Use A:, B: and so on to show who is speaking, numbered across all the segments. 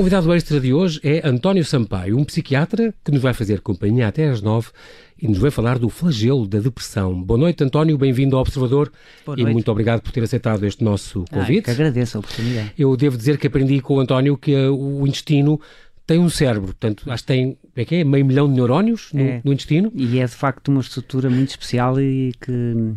A: convidado extra de hoje é António Sampaio, um psiquiatra que nos vai fazer companhia até às nove e nos vai falar do flagelo da depressão. Boa noite, António, bem-vindo ao Observador e muito obrigado por ter aceitado este nosso convite.
B: Ah, que agradeço a oportunidade.
A: Eu devo dizer que aprendi com o António que uh, o intestino tem um cérebro, portanto, acho que tem é que é, meio milhão de neurónios no, é. no intestino.
B: E é de facto uma estrutura muito especial e que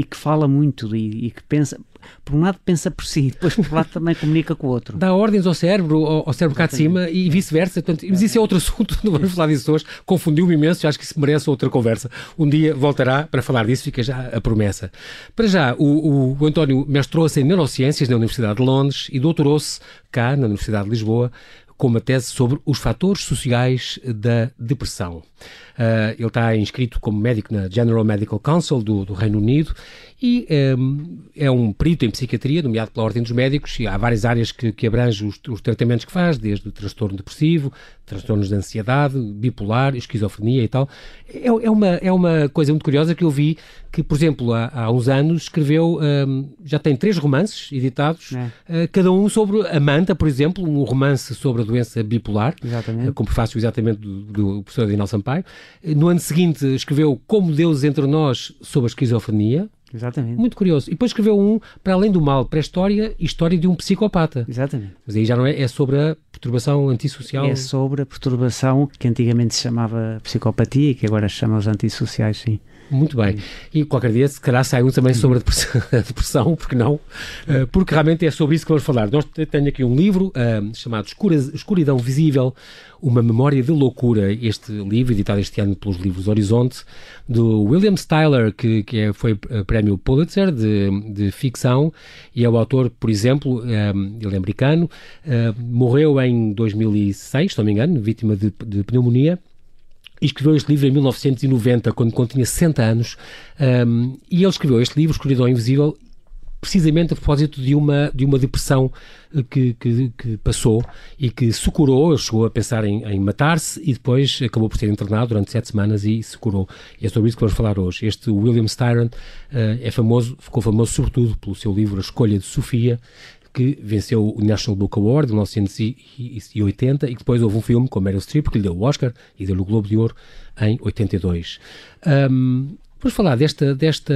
B: e que fala muito e, e, que pensa, por um lado pensa por si, depois por outro lado também comunica com o outro.
A: Dá ordens ao cérebro, ao, ao cérebro cá de cima e vice-versa. Mas isso é outro assunto, não vamos falar disso hoje. Confundiu-me imenso, acho que isso merece outra conversa. Um dia voltará para falar disso, fica já a promessa. Para já, o, o, o António mestrou-se em Neurociências na Universidade de Londres e doutorou-se cá na Universidade de Lisboa com uma tese sobre os fatores sociais da depressão. Uh, ele está inscrito como médico na General Medical Council do, do Reino Unido e um, é um perito em psiquiatria, nomeado pela Ordem dos Médicos, e há várias áreas que, que abrangem os, os, tratamentos que faz, desde o transtorno depressivo, transtornos de ansiedade, bipolar, esquizofrenia e tal. É, é, uma, é uma coisa muito curiosa que eu vi que, por exemplo, há, há uns anos escreveu, um, já tem três romances editados, é. uh, cada um sobre a Manta, por exemplo, um romance sobre a doença bipolar, uh, com prefácio exatamente do, do professor Adinal Sampaio. No ano seguinte escreveu Como Deus entre Nós sobre a esquizofrenia,
B: Exatamente.
A: Muito curioso. E depois escreveu um, para além do mal, pré-história, história de um psicopata.
B: Exatamente.
A: Mas aí já não é, é sobre a perturbação antissocial.
B: É sobre a perturbação que antigamente se chamava psicopatia e que agora se chama os antissociais, sim.
A: Muito bem. E qualquer dia, se calhar, sai um também sobre a depressão, a depressão porque não? Uh, porque realmente é sobre isso que vamos falar. Nós tenho aqui um livro uh, chamado Escuridão Visível, uma memória de loucura. Este livro, editado este ano pelos livros Horizonte, do William Styler, que, que é, foi uh, prémio Pulitzer de, de ficção, e é o autor, por exemplo, ele é americano, morreu em 2006, se não me engano, vítima de, de pneumonia e escreveu este livro em 1990, quando, quando tinha 60 anos, um, e ele escreveu este livro, Escuridão Invisível, precisamente a propósito de uma, de uma depressão eh, que, que, que passou e que se curou, ele chegou a pensar em, em matar-se e depois acabou por ser internado durante sete semanas e se curou. E é sobre isso que vamos falar hoje. Este William Styron uh, é famoso, ficou famoso sobretudo pelo seu livro A Escolha de Sofia, que venceu o National Book Award de 1980 e que depois houve um filme com Meryl Streep que lhe deu o Oscar e deu o Globo de Ouro em 82. Um, Vamos falar desta, desta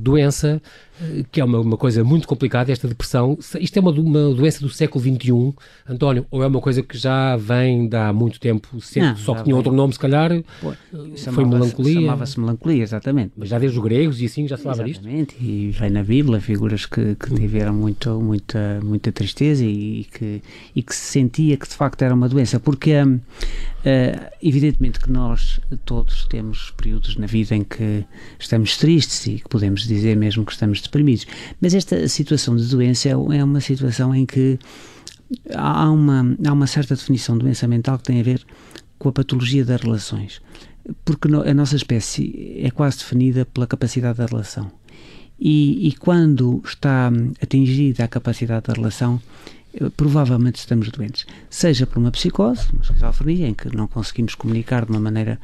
A: doença, eh, que é uma, uma coisa muito complicada, esta depressão. Isto é uma, uma doença do século XXI, António, ou é uma coisa que já vem de há muito tempo, sempre, Não, só que tinha vem. outro nome, se calhar, Pô, foi melancolia?
B: Chamava-se melancolia, exatamente.
A: Mas já desde os gregos e assim já se falava
B: disto? Exatamente, e vem na Bíblia figuras que, que tiveram muito, muita, muita tristeza e que, e que se sentia que de facto era uma doença, porque uh, evidentemente que nós todos temos períodos na vida em que estamos tristes e que podemos dizer mesmo que estamos deprimidos. Mas esta situação de doença é uma situação em que há uma, há uma certa definição de doença mental que tem a ver com a patologia das relações. Porque a nossa espécie é quase definida pela capacidade da relação. E, e quando está atingida a capacidade da relação, eh, provavelmente estamos doentes. Seja por uma psicose, uma esquizofrenia, em que não conseguimos comunicar de uma maneira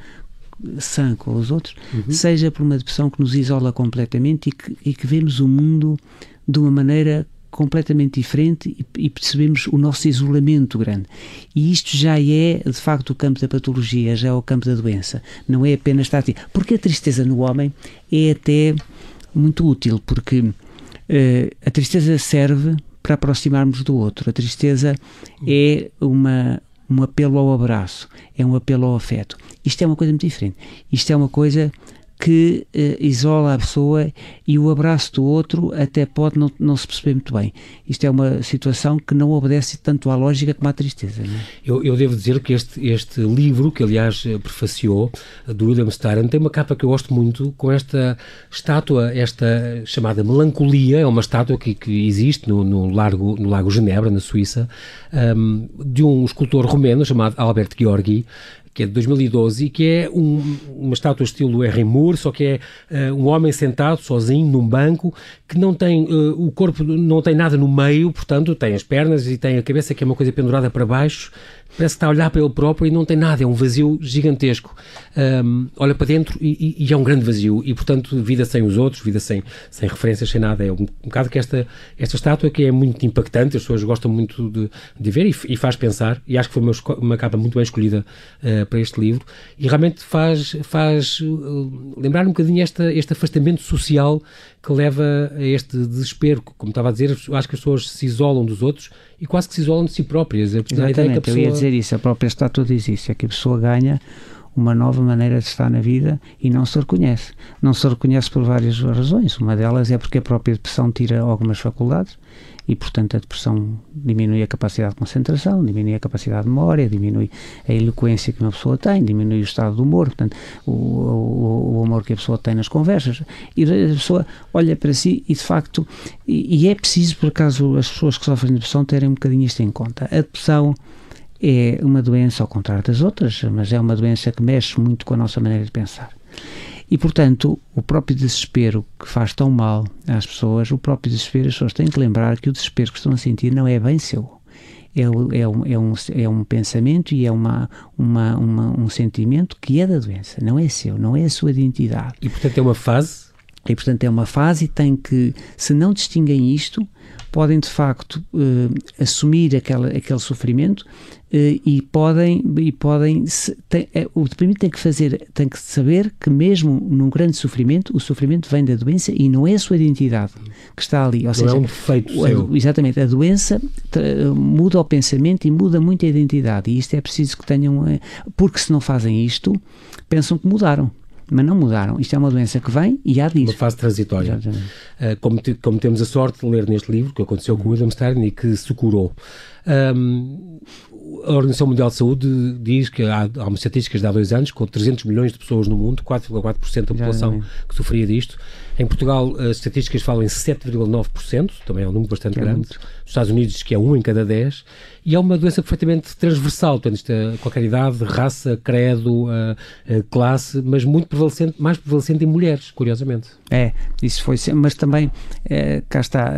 B: sã com os outros, uhum. seja por uma depressão que nos isola completamente e que, e que vemos o mundo de uma maneira completamente diferente e, percebemos o nosso isolamento grande. E isto já é, de facto, o campo da patologia, já é o campo da doença. Não é apenas estar assim. Porque a tristeza no homem é até muito útil, porque uh, a tristeza serve para aproximarmos do outro. A tristeza é uma, um apelo ao abraço, é um apelo ao afeto. Isto é uma coisa muito diferente. Isto é uma coisa que uh, isola a pessoa e o abraço do outro até pode não, não se perceber muito bem. Isto é uma situação que não obedece tanto à lógica como à tristeza. É?
A: Eu, eu, devo dizer que este, este livro, que aliás eh, prefaciou, do William Styron, tem uma capa que eu gosto muito, com esta estátua, esta chamada Melancolia, é uma estátua que, que existe no, no, Largo, no Lago Genebra, na Suíça, um, de um escultor romeno chamado Albert Gheorghi, que é de 2012 e que é um, uma estátua estilo Henry Moore, só que é uh, um homem sentado sozinho num banco que não tem uh, o corpo não tem nada no meio, portanto tem as pernas e tem a cabeça que é uma coisa pendurada para baixo Parece que está a olhar para ele próprio e não tem nada, é um vazio gigantesco. Um, olha para dentro e, e, e, é um grande vazio. E, portanto, vida sem os outros, vida sem, sem referências, sem nada. É um, um bocado que esta, esta estátua que é muito impactante, as pessoas gostam muito de, de ver e, e faz pensar. E acho que foi uma, uma capa muito bem escolhida uh, para este livro. E realmente faz, faz uh, lembrar um bocadinho esta, este afastamento social que leva a este desespero. Como estava a dizer, acho que as pessoas se isolam dos outros e quase que se isolam de si próprias.
B: Exatamente, pessoa... eu ia dizer isso, a própria estátua diz isso, é que a pessoa ganha uma nova maneira de estar na vida e não se reconhece. Não se reconhece por várias razões. Uma delas é porque a própria depressão tira algumas faculdades e, portanto, a depressão diminui a capacidade de concentração, diminui a capacidade de memória, diminui a eloquência que uma pessoa tem, diminui o estado do humor, portanto, o, o, o amor que a pessoa tem nas conversas. E a pessoa olha para si e, de facto, e, e é preciso, por acaso, as pessoas que sofrem de depressão terem um bocadinho isto em conta. A depressão é uma doença, ao contrário das outras, mas é uma doença que mexe muito com a nossa maneira de pensar. E, portanto, o próprio desespero que faz tão mal às pessoas, o próprio desespero, as pessoas têm que lembrar que o desespero que estão a sentir não é bem seu. É, é, um, é, um, é um pensamento e é uma, uma, uma, um sentimento que é da doença, não é seu, não é a sua identidade.
A: E, portanto, é uma fase?
B: E, portanto, é uma fase e tem que, se não distinguem isto, podem de facto uh, assumir aquela, aquele sofrimento uh, e podem e podem se, tem, é, o deprimido tem que fazer tem que saber que mesmo num grande sofrimento o sofrimento vem da doença e não é a sua identidade que está ali. Ou
A: não
B: seja
A: é um defeito seu.
B: exatamente a doença muda o pensamento e muda muito a identidade. E isto é preciso que tenham uh, porque se não fazem isto pensam que mudaram mas não mudaram. Isto é uma doença que vem e há disso.
A: Uma fase transitória. Uh, como, te, como, temos a sorte de ler neste livro, que aconteceu com o William Stein e que se curou. Um, a Organização Mundial de Saúde diz que há, há umas estatísticas de há dois anos, com 300 milhões de pessoas no mundo, 4,4% da população que sofria disto. Em Portugal, as estatísticas falam em 7,9%, também é um número bastante grande. Nos Estados Unidos diz que é 1 em cada 10. E é uma doença perfeitamente transversal, portanto, é qualquer idade, raça, credo, uh, uh, classe, mas muito prevalecente, mais prevalecente em mulheres, curiosamente.
B: É, isso foi, mas também, cá está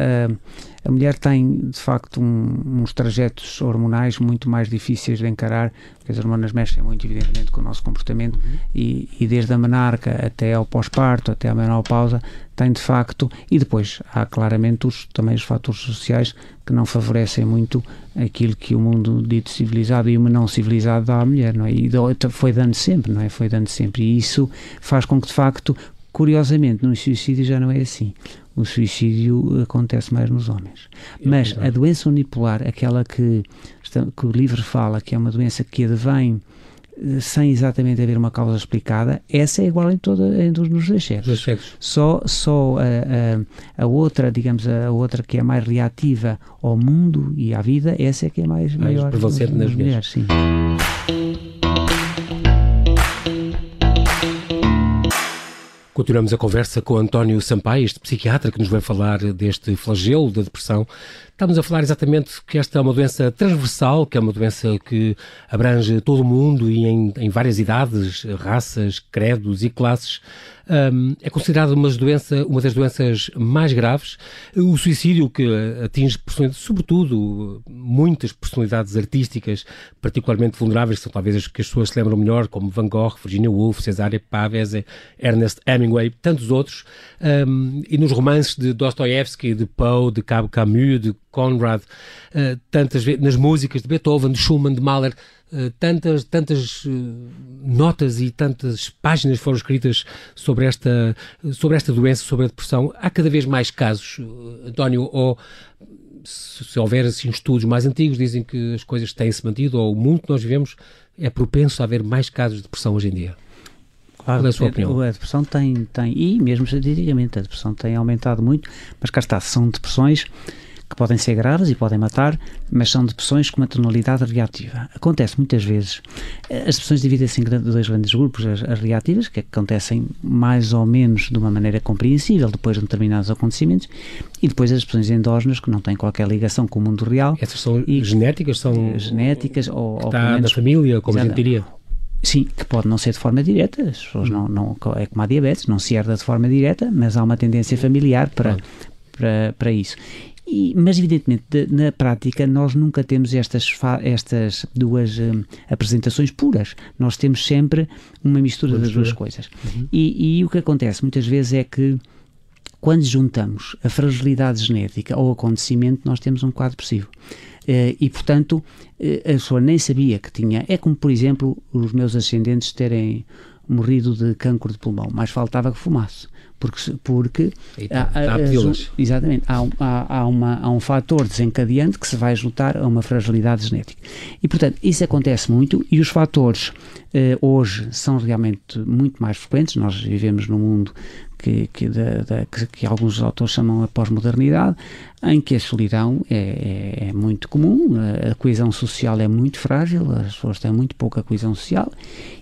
B: a mulher tem, de facto, um, uns trajetos hormonais muito mais difíceis de encarar, porque as hormonas mexem muito, evidentemente, com o nosso comportamento, uhum. e, e, desde a menarca até ao pós-parto, até a menopausa, tem, de facto, e depois há claramente os, também os fatores sociais que não favorecem muito aquilo que o mundo dito civilizado e o não civilizado dá à mulher, não é? E foi dando sempre, não é? Foi dando sempre. E isso faz com que, de facto, curiosamente, no suicídio já não é assim o suicídio acontece mais nos homens. Mas a doença unipolar, aquela que, que o livro fala, que é uma doença que advém eh, sem exatamente haver uma causa explicada, essa é igual em, toda, em todos os dois sexos. Só, só a, a, a, outra, digamos, a outra que é mais reativa ao mundo e à vida, essa é que é mais, mais maior
A: prevalecente nas mulheres.
B: mulheres sim.
A: Continuamos a conversa com António Sampaio, este psiquiatra que nos vai falar deste flagelo da depressão. Estamos a falar exatamente que esta é uma doença transversal, que é uma doença que abrange todo o mundo e em, em várias idades, raças, credos e classes um, é considerada uma, doença, uma das doenças mais graves. O suicídio, que atinge, sobretudo, muitas personalidades artísticas particularmente vulneráveis, que são talvez as que as pessoas se lembram melhor, como Van Gogh, Virginia Woolf, Cesare Pavese, Ernest Hemingway, tantos outros. Um, e nos romances de Dostoevsky, de Poe, de Cabo Camus, de Conrad, uh, tantas nas músicas de Beethoven, de Schumann, de Mahler, tantas, tantas uh, notas e tantas páginas foram escritas sobre esta, sobre esta doença, sobre a depressão. Há cada vez mais casos, uh, António, ou se, se, houver assim, estudos mais antigos, dizem que as coisas têm-se mantido, ou o mundo que nós vivemos é propenso a haver mais casos de depressão hoje em dia.
B: Claro, Qual é a sua opinião? A depressão tem, tem, e mesmo estatisticamente, a depressão tem aumentado muito, mas cá está, são depressões que podem ser graves e podem matar, mas são depressões com uma tonalidade reativa. Acontece muitas vezes. Eh, as depressões dividem-se em dois grandes grupos, as, as reativas, que acontecem mais ou menos de uma maneira compreensível depois de determinados acontecimentos, e depois as depressões endógenas, que não têm qualquer ligação com o mundo real.
A: Essas são e, genéticas? São
B: genéticas, ou, ou
A: está menos, família, como a gente diria.
B: Sim, que pode não ser de forma direta, as pessoas não, não, é como a diabetes, não se herda de forma direta, mas há uma tendência familiar para, para, para isso. E, mas, evidentemente, de, na prática, nós nunca temos estas, estas duas um, apresentações puras. Nós temos sempre uma mistura das duas coisas. Uhum. E, e o que acontece muitas vezes é que quando juntamos a fragilidade genética ao acontecimento, nós temos um quadro depressivo. Eh, e, portanto, eh, a pessoa nem sabia que tinha. É como, por exemplo, os meus ascendentes terem morrido de cancro de pulmão, mais faltava que fumasse. Porque, porque
A: há, há,
B: exatamente, há, há, há, uma, há um fator desencadeante que se vai juntar a uma fragilidade genética. E, portanto, isso acontece muito e os fatores eh, hoje são realmente muito mais frequentes. Nós vivemos num mundo que, que, da, da, que, que, alguns autores chamam a pós-modernidade, em que a solidão é, é, é, muito comum, a coesão social é muito frágil, as pessoas têm muito pouca coesão social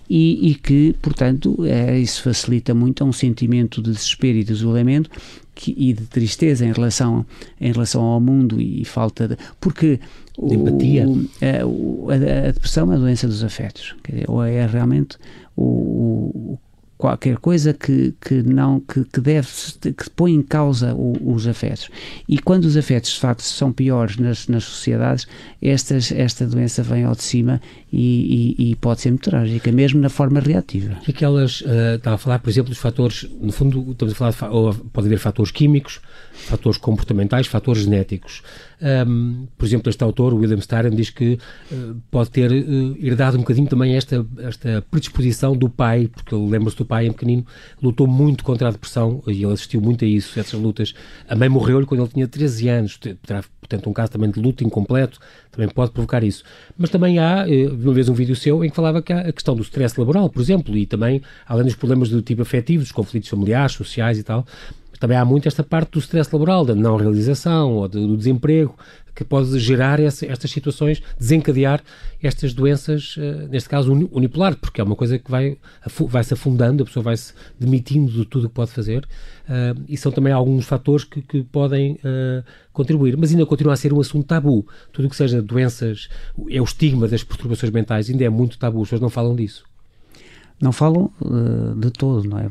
B: e, e que, portanto, é, isso facilita muito um sentimento de desespero e de isolamento que, e de tristeza em relação, em relação ao mundo e falta de. Porque
A: o, empatia.
B: A, a, a, depressão é a doença dos afetos, dizer, ou é realmente o, o qualquer coisa que, que não que, que deve que põe em causa o, os afetos. E quando os afetos de facto são piores nas, nas sociedades estas, esta doença vem ao de cima e, e, e pode ser muito trágica mesmo na forma reativa.
A: E aquelas uh, estava a falar por exemplo dos fatores no fundo estamos a falar de, pode haver fatores químicos fatores comportamentais fatores genéticos um, por exemplo, este autor, William Styron, diz que uh, pode ter uh, herdado um bocadinho também esta, esta predisposição do pai, porque ele lembra-se do pai em pequenino, lutou muito contra a depressão e ele assistiu muito a isso, essas lutas. A mãe morreu-lhe quando ele tinha 13 anos, portanto, um caso também de luto incompleto, também pode provocar isso. Mas também há, uh, uma vez um vídeo seu, em que falava que a questão do stress laboral, por exemplo, e também, além dos problemas do tipo afetivo, dos conflitos familiares, sociais e tal, também há muito esta parte do stress laboral, da não realização ou do desemprego, que pode gerar essa, estas situações, desencadear estas doenças, uh, neste caso unipolar, porque é uma coisa que vai, vai se afundando, a pessoa vai se demitindo de tudo o que pode fazer, uh, e são também alguns fatores que, que podem uh, contribuir. Mas ainda continua a ser um assunto tabu. Tudo o que seja doenças, é o estigma das perturbações mentais, ainda é muito tabu, as pessoas não falam disso
B: não falam uh, de todo, não é?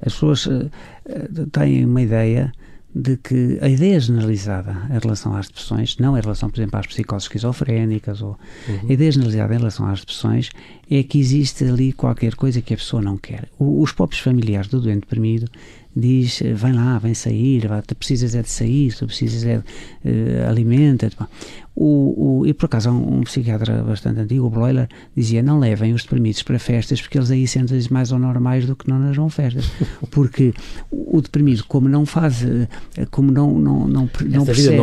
B: As pessoas uh, têm uma ideia de que a ideia generalizada em relação às depressões, não em relação, por exemplo, às psicoses esquizofrénicas, ou uhum. a ideia generalizada em relação às depressões é que existe ali qualquer coisa que a pessoa não quer. O, os próprios familiares do doente deprimido diz, vem lá, vem sair, tu precisas é de sair, tu precisas é de uh, alimenta. O, o, e por acaso um, um, psiquiatra bastante antigo, o Broiler, dizia não levem os deprimidos para festas porque eles aí sentem-se mais ou normais do que não nas vão festas. Porque o, o deprimido, como não faz, eh, como não, não, não, não percebe,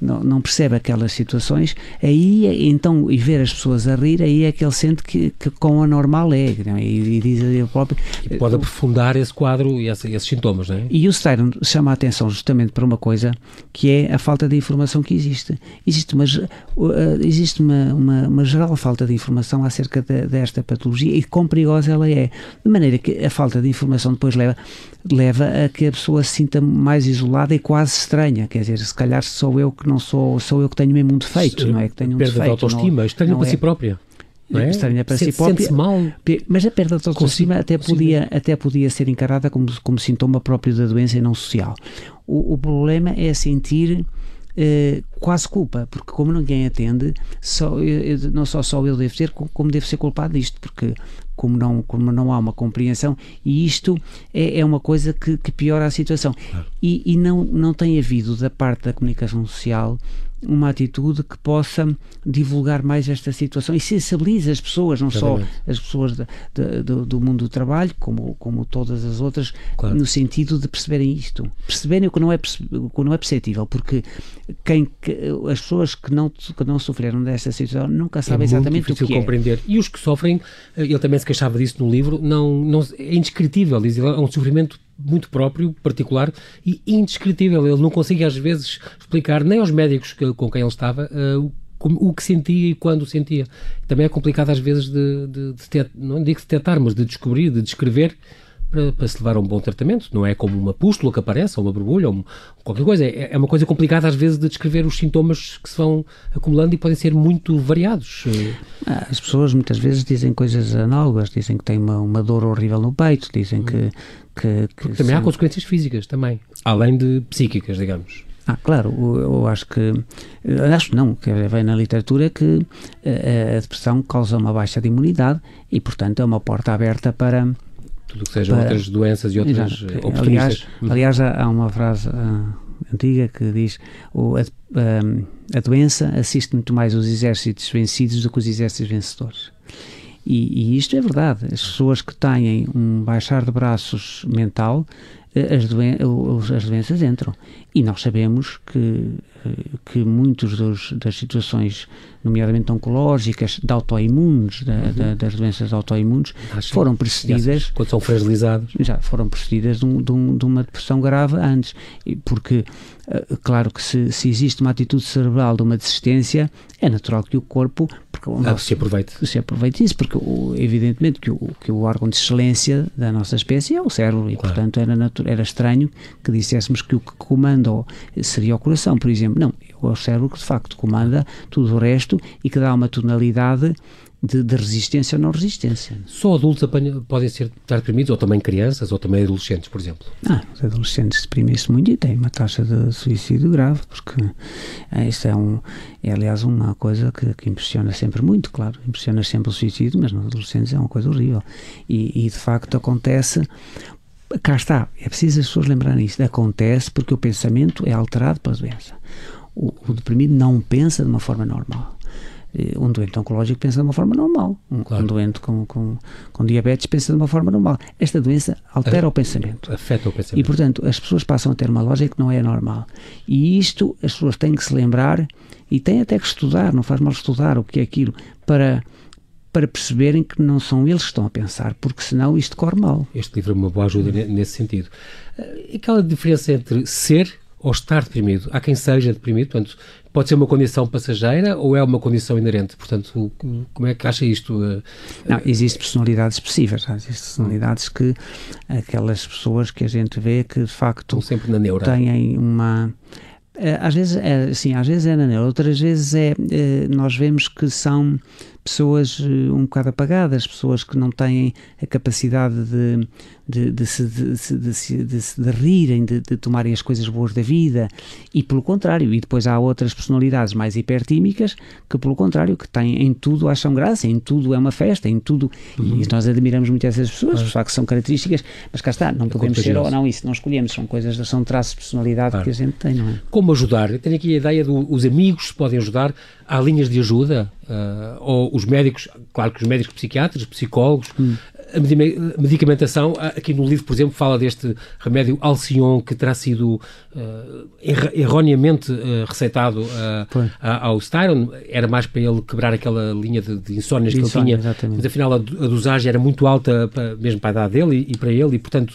B: não, não, percebe aquelas situações, aí então, e ver as pessoas a rir, aí é que ele sente que, que com a normal é. E, e diz ele próprio.
A: E pode aprofundar esse quadro e esses sintomas, não é?
B: E o Stein chama a atenção justamente para uma coisa que é a falta de informação que existe. Existe uma mas uh, existe uma, uma, uma, geral falta de informação acerca de, desta patologia e quão perigosa ela é. De maneira que a falta de informação depois leva, leva a que a pessoa se sinta mais isolada e quase estranha. Quer dizer, se calhar sou eu que não sou, sou eu que tenho mesmo um defeito, não é? Que tenho um
A: perda
B: defeito,
A: de autoestima, não, estranha para é. si própria. Não é?
B: Estranha para si própria.
A: mal.
B: Mas a perda de autoestima até podia, até podia ser encarada como, como sintoma próprio da doença e não social. O, o problema é sentir eh, quase culpa, porque como ninguém atende, só, eu, não só só eu devo ter, como devo ser culpado disto, porque como não, como não há uma compreensão, e isto é, é uma coisa que, que piora a situação. E, e não, não tem havido da parte da comunicação social uma atitude que possa divulgar mais esta situação e sensibilize as pessoas, não Exatamente. só as pessoas de, de, do, do, mundo do trabalho, como, como todas as outras, claro. no sentido de perceberem isto. Perceberem o que não é, o que não é perceptível, porque quem, as pessoas que não, que não sofreram desta situação nunca sabem é exatamente o que
A: é. compreender. E os que sofrem, eh, ele também se queixava disso no livro, não, não, é indescritível, diz é um sofrimento muito próprio, particular e indescritível. Ele não consegue às vezes explicar nem aos médicos que, com quem ele estava uh, o, o, que sentia e quando sentia. Também é complicado às vezes de, de, de ter, não digo detectar, mas de descobrir, de descrever para, para, se levar a um bom tratamento. Não é como uma pústula que aparece, ou uma borbulha, ou qualquer coisa. É, é, uma coisa complicada às vezes de descrever os sintomas que se vão acumulando e podem ser muito variados.
B: Ah, as pessoas muitas vezes dizem coisas análogas, dizem que têm uma, uma dor horrível no peito, dizem que... que,
A: que também são... há consequências físicas, também, além de psíquicas, digamos.
B: Ah, claro, eu acho que, acho não, que vem na literatura que a depressão causa uma baixa de imunidade e, portanto, é uma porta aberta para
A: tudo que sejam para, outras doenças e outras exato, oportunistas.
B: Aliás, aliás, há uma frase uh, antiga que diz o, a, a, a, doença assiste muito mais os exércitos vencidos do que os exércitos vencedores. E, e isto é verdade. As pessoas que têm um baixar de braços mental as, doen as doenças entram. E nós sabemos que, eh, que muitas das situações, nomeadamente oncológicas, de autoimunes, da, uhum. da, das doenças autoimunes, ah, foram precedidas.
A: Quando são fragilizados.
B: Já foram precedidas de, um, de, um, de uma depressão grave antes. Porque, eh, claro que se, se existe uma atitude cerebral de uma desistência, é natural que o corpo
A: o nosso, se aproveite.
B: Se aproveite isso, porque evidentemente que o, que o órgão de excelência da nossa espécie é o cérebro e, claro. portanto, era, era estranho que disséssemos que o que comanda seria o coração, por exemplo. Não, é o cérebro que de facto comanda tudo o resto e que dá uma tonalidade de, de, resistência ou não resistência.
A: Só adultos apanham, podem ser estar deprimidos, ou também crianças, ou também adolescentes, por exemplo?
B: Ah, os adolescentes deprimem-se muito e têm uma taxa de suicídio grave, porque é, isto é, um, é aliás uma coisa que, que, impressiona sempre muito, claro, impressiona sempre o suicídio, mas nos adolescentes é uma coisa horrível. E, e de facto acontece cá está, é preciso as pessoas lembrarem isso. Acontece porque o pensamento é alterado pela doença. O, o deprimido não pensa de uma forma normal. Eh, um doente oncológico pensa de uma forma normal. Um, claro. um doente com, com, com, diabetes pensa de uma forma normal. Esta doença altera a, o pensamento.
A: Afeta o pensamento.
B: E, portanto, as pessoas passam a ter uma lógica que não é normal. E isto as pessoas têm que se lembrar e têm até que estudar, não faz mal estudar o que é aquilo, para para perceberem que não são eles que estão a pensar, porque senão isto corre mal.
A: Este livro é uma boa ajuda nesse sentido. Eh, aquela diferença entre ser ou estar deprimido. Há quem seja deprimido, portanto, pode ser uma condição passageira ou é uma condição inerente? Portanto, como é que acha isto? Eh,
B: Não, existem personalidades expressivas, existem personalidades que aquelas pessoas que a gente vê que de facto têm uma eh, às vezes é, sim, às vezes é na neura, outras vezes é nós vemos que são pessoas um bocado apagadas, pessoas que não têm a capacidade de, de, de, se, de, de, de, de rirem, de, de tomarem as coisas boas da vida, e pelo contrário, e depois há outras personalidades mais hipertímicas que, pelo contrário, que têm em tudo acham graça, em tudo é uma festa, em tudo, uhum. e nós admiramos muito essas pessoas, uhum. que são características, mas cá está, não é podemos ser ou não isso, não escolhemos, são coisas, são traços de personalidade claro. que a gente tem, não é?
A: Como ajudar? Eu tenho aqui a ideia dos amigos podem ajudar, há linhas de ajuda, uh, ou os médicos, claro que os médicos psiquiatras, psicólogos, hum a medicamentação, aqui no livro, por exemplo, fala deste remédio Alcion que terá sido uh, erroneamente uh, receitado ao Styron. Era mais para ele quebrar aquela linha de, de insónias que ele tinha. Exatamente. Mas afinal a, a, dosagem era muito alta, para, mesmo para a idade dele e, e para ele, e portanto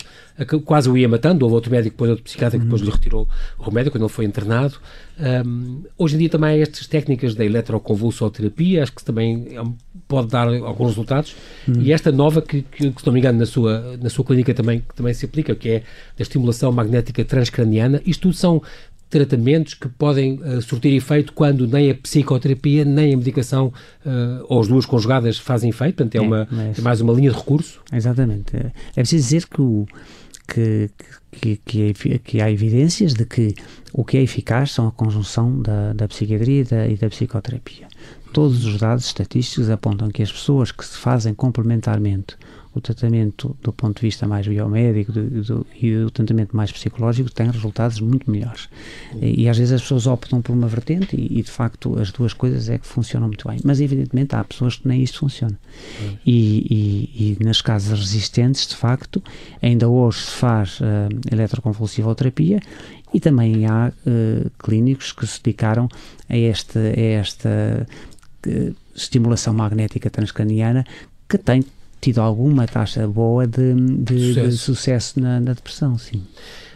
A: quase o ia matando. Houve outro médico, depois outro psiquiatra que depois lhe retirou o remédio quando ele foi internado. Um, hoje em dia também há estas técnicas da eletroconvulsoterapia, acho que também é pode dar alguns resultados. Uhum. E esta nova, que, que, se não me engano, na sua, na sua clínica também, que também se aplica, que é da estimulação magnética transcraniana, isto tudo são tratamentos que podem uh, surtir efeito quando nem a psicoterapia nem a medicação, uh, ou as duas conjugadas, fazem efeito, portanto é, é uma, é mais uma linha de recurso.
B: Exatamente. É, é preciso dizer que o, que, que, que, que, há evidências de que o que é eficaz são a conjunção da, da psiquiatria e da, e da psicoterapia. Todos os dados estatísticos apontam que as pessoas que se fazem complementarmente o tratamento do ponto de vista mais biomédico do, do, e o tratamento mais psicológico têm resultados muito melhores. E, e, às vezes as pessoas optam por uma vertente e, e, de facto as duas coisas é que funcionam muito bem. Mas evidentemente há pessoas que nem isto funciona. E, e, nas casas resistentes, de facto, ainda hoje se faz uh, eletroconvulsivoterapia e também há uh, clínicos que se dedicaram a, este, a esta uh, estimulação magnética transcraniana que tem tido alguma taxa boa de, de sucesso, de sucesso na, na, depressão, sim.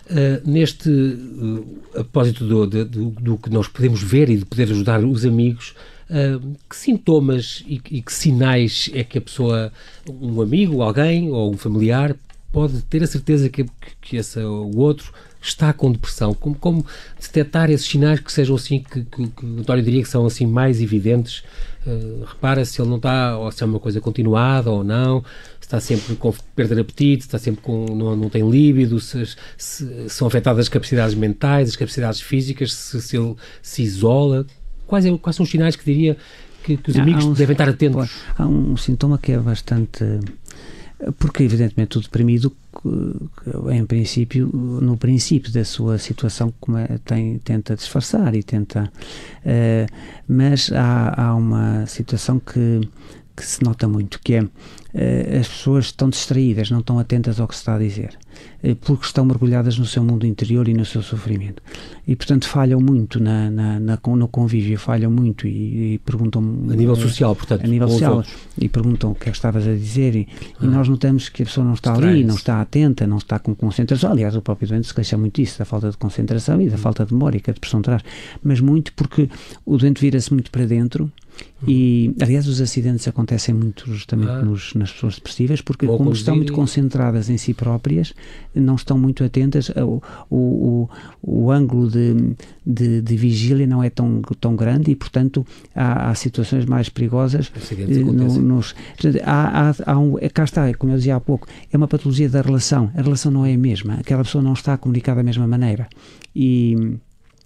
A: Uh, neste uh, apósito do, do, do, que nós podemos ver e de poder ajudar os amigos, uh, que sintomas e, e, que sinais é que a pessoa, um amigo, alguém ou um familiar, pode ter a certeza que, que esse, o outro está com depressão? Como, como detectar esses sinais que sejam assim, que, que, que o António diria que são assim mais evidentes? Uh, repara se ele não está, ou se é uma coisa continuada ou não, está sempre com perda de apetite, está sempre com, não, não tem líbido, se, se, são afetadas as capacidades mentais, as capacidades físicas, se, se ele se isola. Quais, é, quais são os sinais que diria que, que os amigos um, devem estar atentos?
B: Há um sintoma que é bastante porque evidentemente o deprimido em princípio no princípio da sua situação é, tem, tenta disfarçar e tenta uh, mas há, há uma situação que que se nota muito, que é uh, as pessoas estão distraídas, não estão atentas ao que se está a dizer, porque estão mergulhadas no seu mundo interior e no seu sofrimento. E, portanto, falham muito na, na, na no convívio, falham muito e, e perguntam...
A: A nível social, portanto.
B: A nível social. E perguntam o que é que estavas a dizer e, ah. e, nós notamos que a pessoa não está ali, não está atenta, não está com concentração. Aliás, o próprio doente se queixa muito disso, da falta de concentração e da hum. falta de memória que a depressão traz. Mas muito porque o doente vira-se muito para dentro e, aliás, os acidentes acontecem muito justamente ah. nos, nas pessoas depressivas, porque, como estão muito concentradas em si próprias, não estão muito atentas. O, o, o ângulo de, de, de, vigília não é tão, tão grande e, portanto, há, há situações mais perigosas.
A: Eh, no, nos,
B: há, há, há um, cá está, como eu dizia há pouco, é uma patologia da relação. A relação não é a mesma. Aquela pessoa não está a comunicar da mesma maneira. E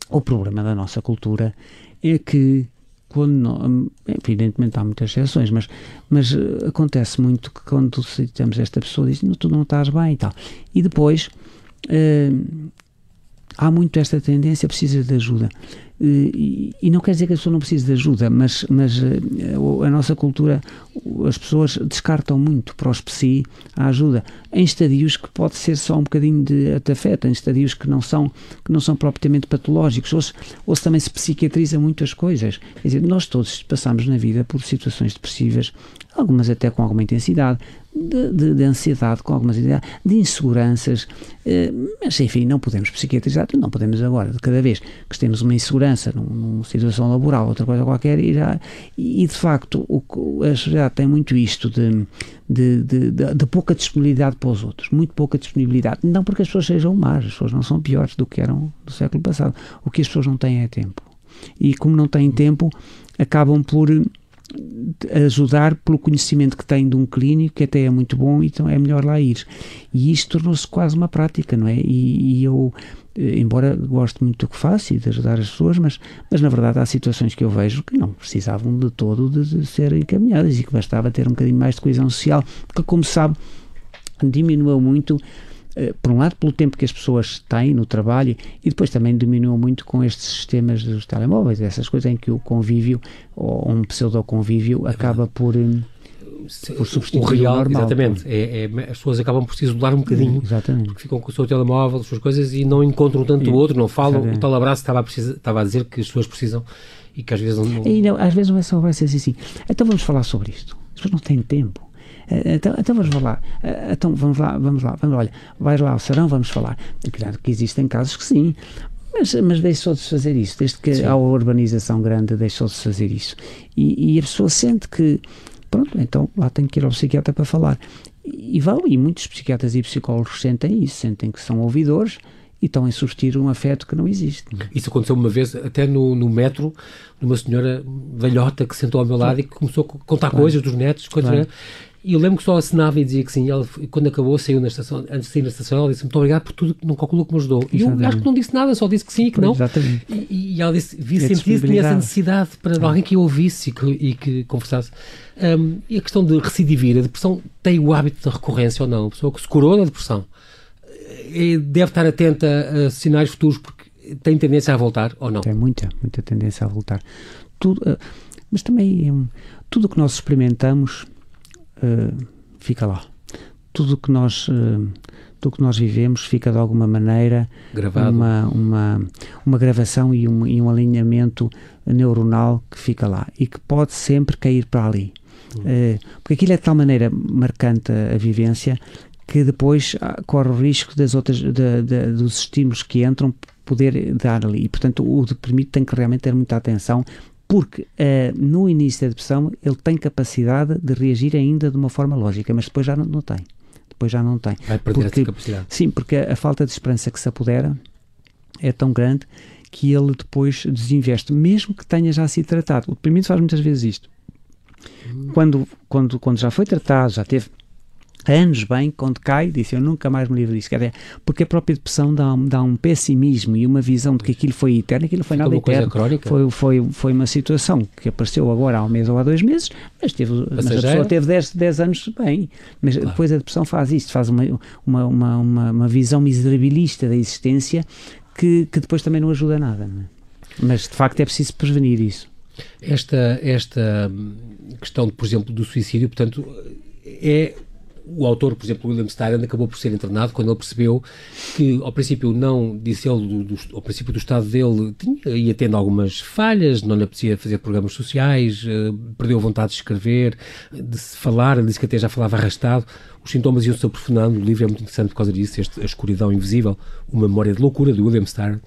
B: o problema da nossa cultura é que quando não, evidentemente há muitas exceções, mas, mas eh, acontece muito que quando citamos esta pessoa diz tu não estás bem e tal. E depois uh, há muito esta tendência, precisa de ajuda. E, e, não quer dizer que a pessoa não precise de ajuda, mas, mas eh, a nossa cultura, as pessoas descartam muito para os psi a ajuda em estadios que pode ser só um bocadinho de afeta, em estadios que não são, que não são propriamente patológicos, ou se, ou se também se psiquiatriza muitas coisas. Quer dizer, nós todos passamos na vida por situações depressivas, algumas até com alguma intensidade, de, de, de, ansiedade, com algumas ideias, de inseguranças, eh, mas enfim, não podemos psiquiatrizar, não podemos agora, de cada vez que temos uma insegurança num, numa situação laboral, outra coisa qualquer, e, já, e de facto o, a sociedade tem muito isto de, de, de, de, pouca disponibilidade para os outros, muito pouca disponibilidade, não porque as pessoas sejam más, as pessoas não são piores do que eram do século passado, o que as pessoas não têm é tempo. E como não têm tempo, acabam por ajudar pelo conhecimento que tem de um clínico, que até é muito bom, então é melhor lá ir. E isto tornou-se quase uma prática, não é? E, e, eu, eh, embora goste muito do que faço e de ajudar as pessoas, mas, mas na verdade há situações que eu vejo que não precisavam de todo de, de ser encaminhadas e que bastava ter um bocadinho mais de coesão social, porque como sabe, diminuiu muito por um lado, pelo tempo que as pessoas têm no trabalho e depois também diminuiu muito com estes sistemas dos telemóveis, essas coisas em que o convívio ou um pseudo-convívio é acaba por eh, por substituir o real, o normal.
A: Exatamente. É, é, as pessoas acabam por se isolar um bocadinho.
B: Exatamente.
A: Porque ficam com o seu telemóvel, as suas coisas e não encontram tanto e, o outro, não falam. Exatamente. O tal abraço estava a, estava a dizer que as pessoas precisam e que às vezes não.
B: E não às vezes não é só abraço, é assim, assim. Então vamos falar sobre isto. As pessoas não têm tempo. Eh, então, então vamos lá. Eh, então vamos lá, vamos lá, vamos, olha, vais lá ao serão, vamos falar. Claro que existem casos que sim, mas, mas deixou de se fazer isso, desde que Sim. há a urbanização grande, deixou de se fazer isso. E, e, a pessoa sente que, pronto, então lá tem que ir ao psiquiatra para falar. E vão, e muitos psiquiatras e psicólogos sentem isso, sentem que são ouvidores e estão a insistir um afeto que não existe.
A: Isso aconteceu uma vez, até no, no metro, numa senhora velhota que sentou ao meu lado claro. e começou a contar claro. coisas dos netos, coisas, claro. E eu lembro que só assinava e dizia que sim. Quando acabou, saiu na estação, antes de sair na estação, ela disse muito obrigado por tudo, não calculou que me ajudou. E eu acho que não disse nada, só disse que sim e que não.
B: Exatamente.
A: E, e ela disse, vi sentir que tinha essa necessidade para alguém que eu ouvisse e que, e que conversasse. Um, e a questão de recidivar, a depressão tem o hábito de recorrência ou não? A pessoa que se curou da depressão eh, deve estar atenta a sinais futuros porque tem tendência a voltar ou não?
B: Tem muita, muita tendência a voltar. Tudo, uh, mas também um, tudo o que nós experimentamos uh, fica lá. Tudo que nós uh, tudo que nós vivemos fica de alguma maneira
A: Gravado.
B: Uma, uma, uma gravação e um, e um alinhamento neuronal que fica lá e que pode sempre cair para ali. Uh, porque aquilo é de tal maneira marcante a, a vivência que depois ah, corre o risco das outras, de, de, dos estímulos que entram poder dar ali. E, portanto, o deprimido tem que realmente ter muita atenção porque uh, no início da depressão ele tem capacidade de reagir ainda de uma forma lógica, mas depois já não, não tem. Depois já não tem.
A: Vai perder porque, essa capacidade.
B: Sim, porque a, a, falta de esperança que se apodera é tão grande que ele depois desinveste, mesmo que tenha já sido tratado. O deprimido faz muitas vezes isto. Hum. Quando, quando, quando já foi tratado, já teve anos bem, quando cai, disse eu nunca mais me livro disso. Quer dizer, porque a própria depressão dá, dá um pessimismo e uma visão de que aquilo foi eterno, aquilo foi nada eterno. Foi, foi, foi uma situação que apareceu agora há um mês ou há dois meses, mas, teve, mas a pessoa teve 10, 10 anos bem. Mas claro. depois a depressão faz isto, faz uma, uma, uma, uma, uma visão miserabilista da existência que, que depois também não ajuda a nada. Não é? Mas de facto é preciso prevenir isso.
A: Esta, esta questão, por exemplo, do suicídio, portanto, é o autor, por exemplo, William Styron, acabou por ser internado quando ele percebeu que, ao princípio, não, disse ele, do, do, ao princípio do estado dele, tinha, ia tendo algumas falhas, não lhe apetecia fazer programas sociais, uh, perdeu vontade de escrever, de se falar, ele disse que até já falava arrastado. Os sintomas iam-se aprofundando, o livro é muito interessante por causa disso, este, A Escuridão Invisível, uma memória de loucura, de William Styron,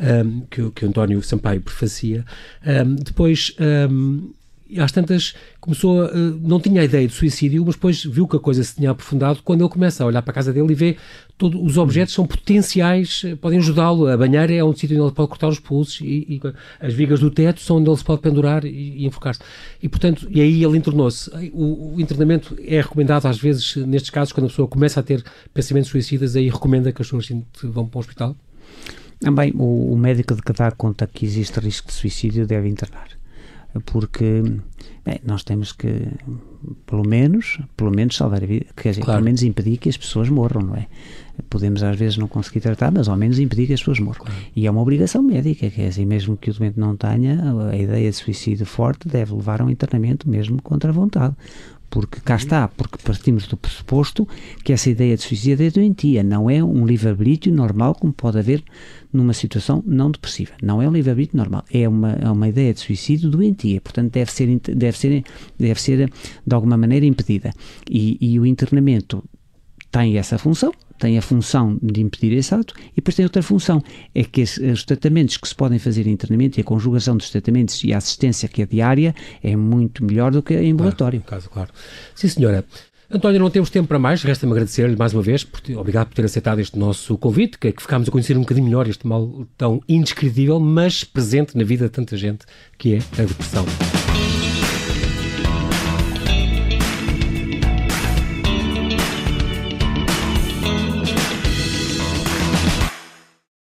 A: um, ehm, que, que António Sampaio prefacia. Um, ehm, depois, um, e às tantas começou a, não tinha a ideia de suicídio, mas depois viu que a coisa se tinha aprofundado quando ele começa a olhar para a casa dele e vê todos os objetos são potenciais, podem ajudá-lo. A banheira é um sítio onde ele pode cortar os pulsos e, e, as vigas do teto são onde ele se pode pendurar e, e enfocar-se. E portanto, e aí ele internou-se. O, o, internamento é recomendado às vezes, nestes casos, quando a pessoa começa a ter pensamentos suicidas, aí recomenda que as pessoas vão para o hospital?
B: Também o, o médico de que dá conta que existe risco de suicídio deve internar porque bem, nós temos que, pelo menos, pelo menos salvar a vida, quer dizer, claro. pelo menos impedir que as pessoas morram, não é? Podemos às vezes não conseguir tratar, mas ao menos impedir que as pessoas morram. Claro. E é uma obrigação médica, quer dizer, mesmo que o doente não tenha, a ideia de suicídio forte deve levar a um internamento mesmo contra a vontade porque cá está, porque partimos do pressuposto que essa ideia de suicídio é doentia, não é um livre-arbítrio normal como pode haver numa situação não depressiva. Não é um livre-arbítrio normal, é uma, é uma ideia de suicídio doentia, portanto deve ser, deve ser, deve ser de alguma maneira impedida. E, e o internamento tem essa função, tem a função de impedir esse ato e depois tem outra função, é que os tratamentos que se podem fazer internamente e a conjugação dos tratamentos e a assistência que é diária é muito melhor do que em ambulatório.
A: Claro, caso, claro. Sim, senhora. António, não temos tempo para mais, resta-me agradecer-lhe mais uma vez, por, obrigado por ter aceitado este nosso convite, que, é que ficámos a conhecer um bocadinho melhor este mal tão indescritível, mas presente na vida de tanta gente, que é a depressão.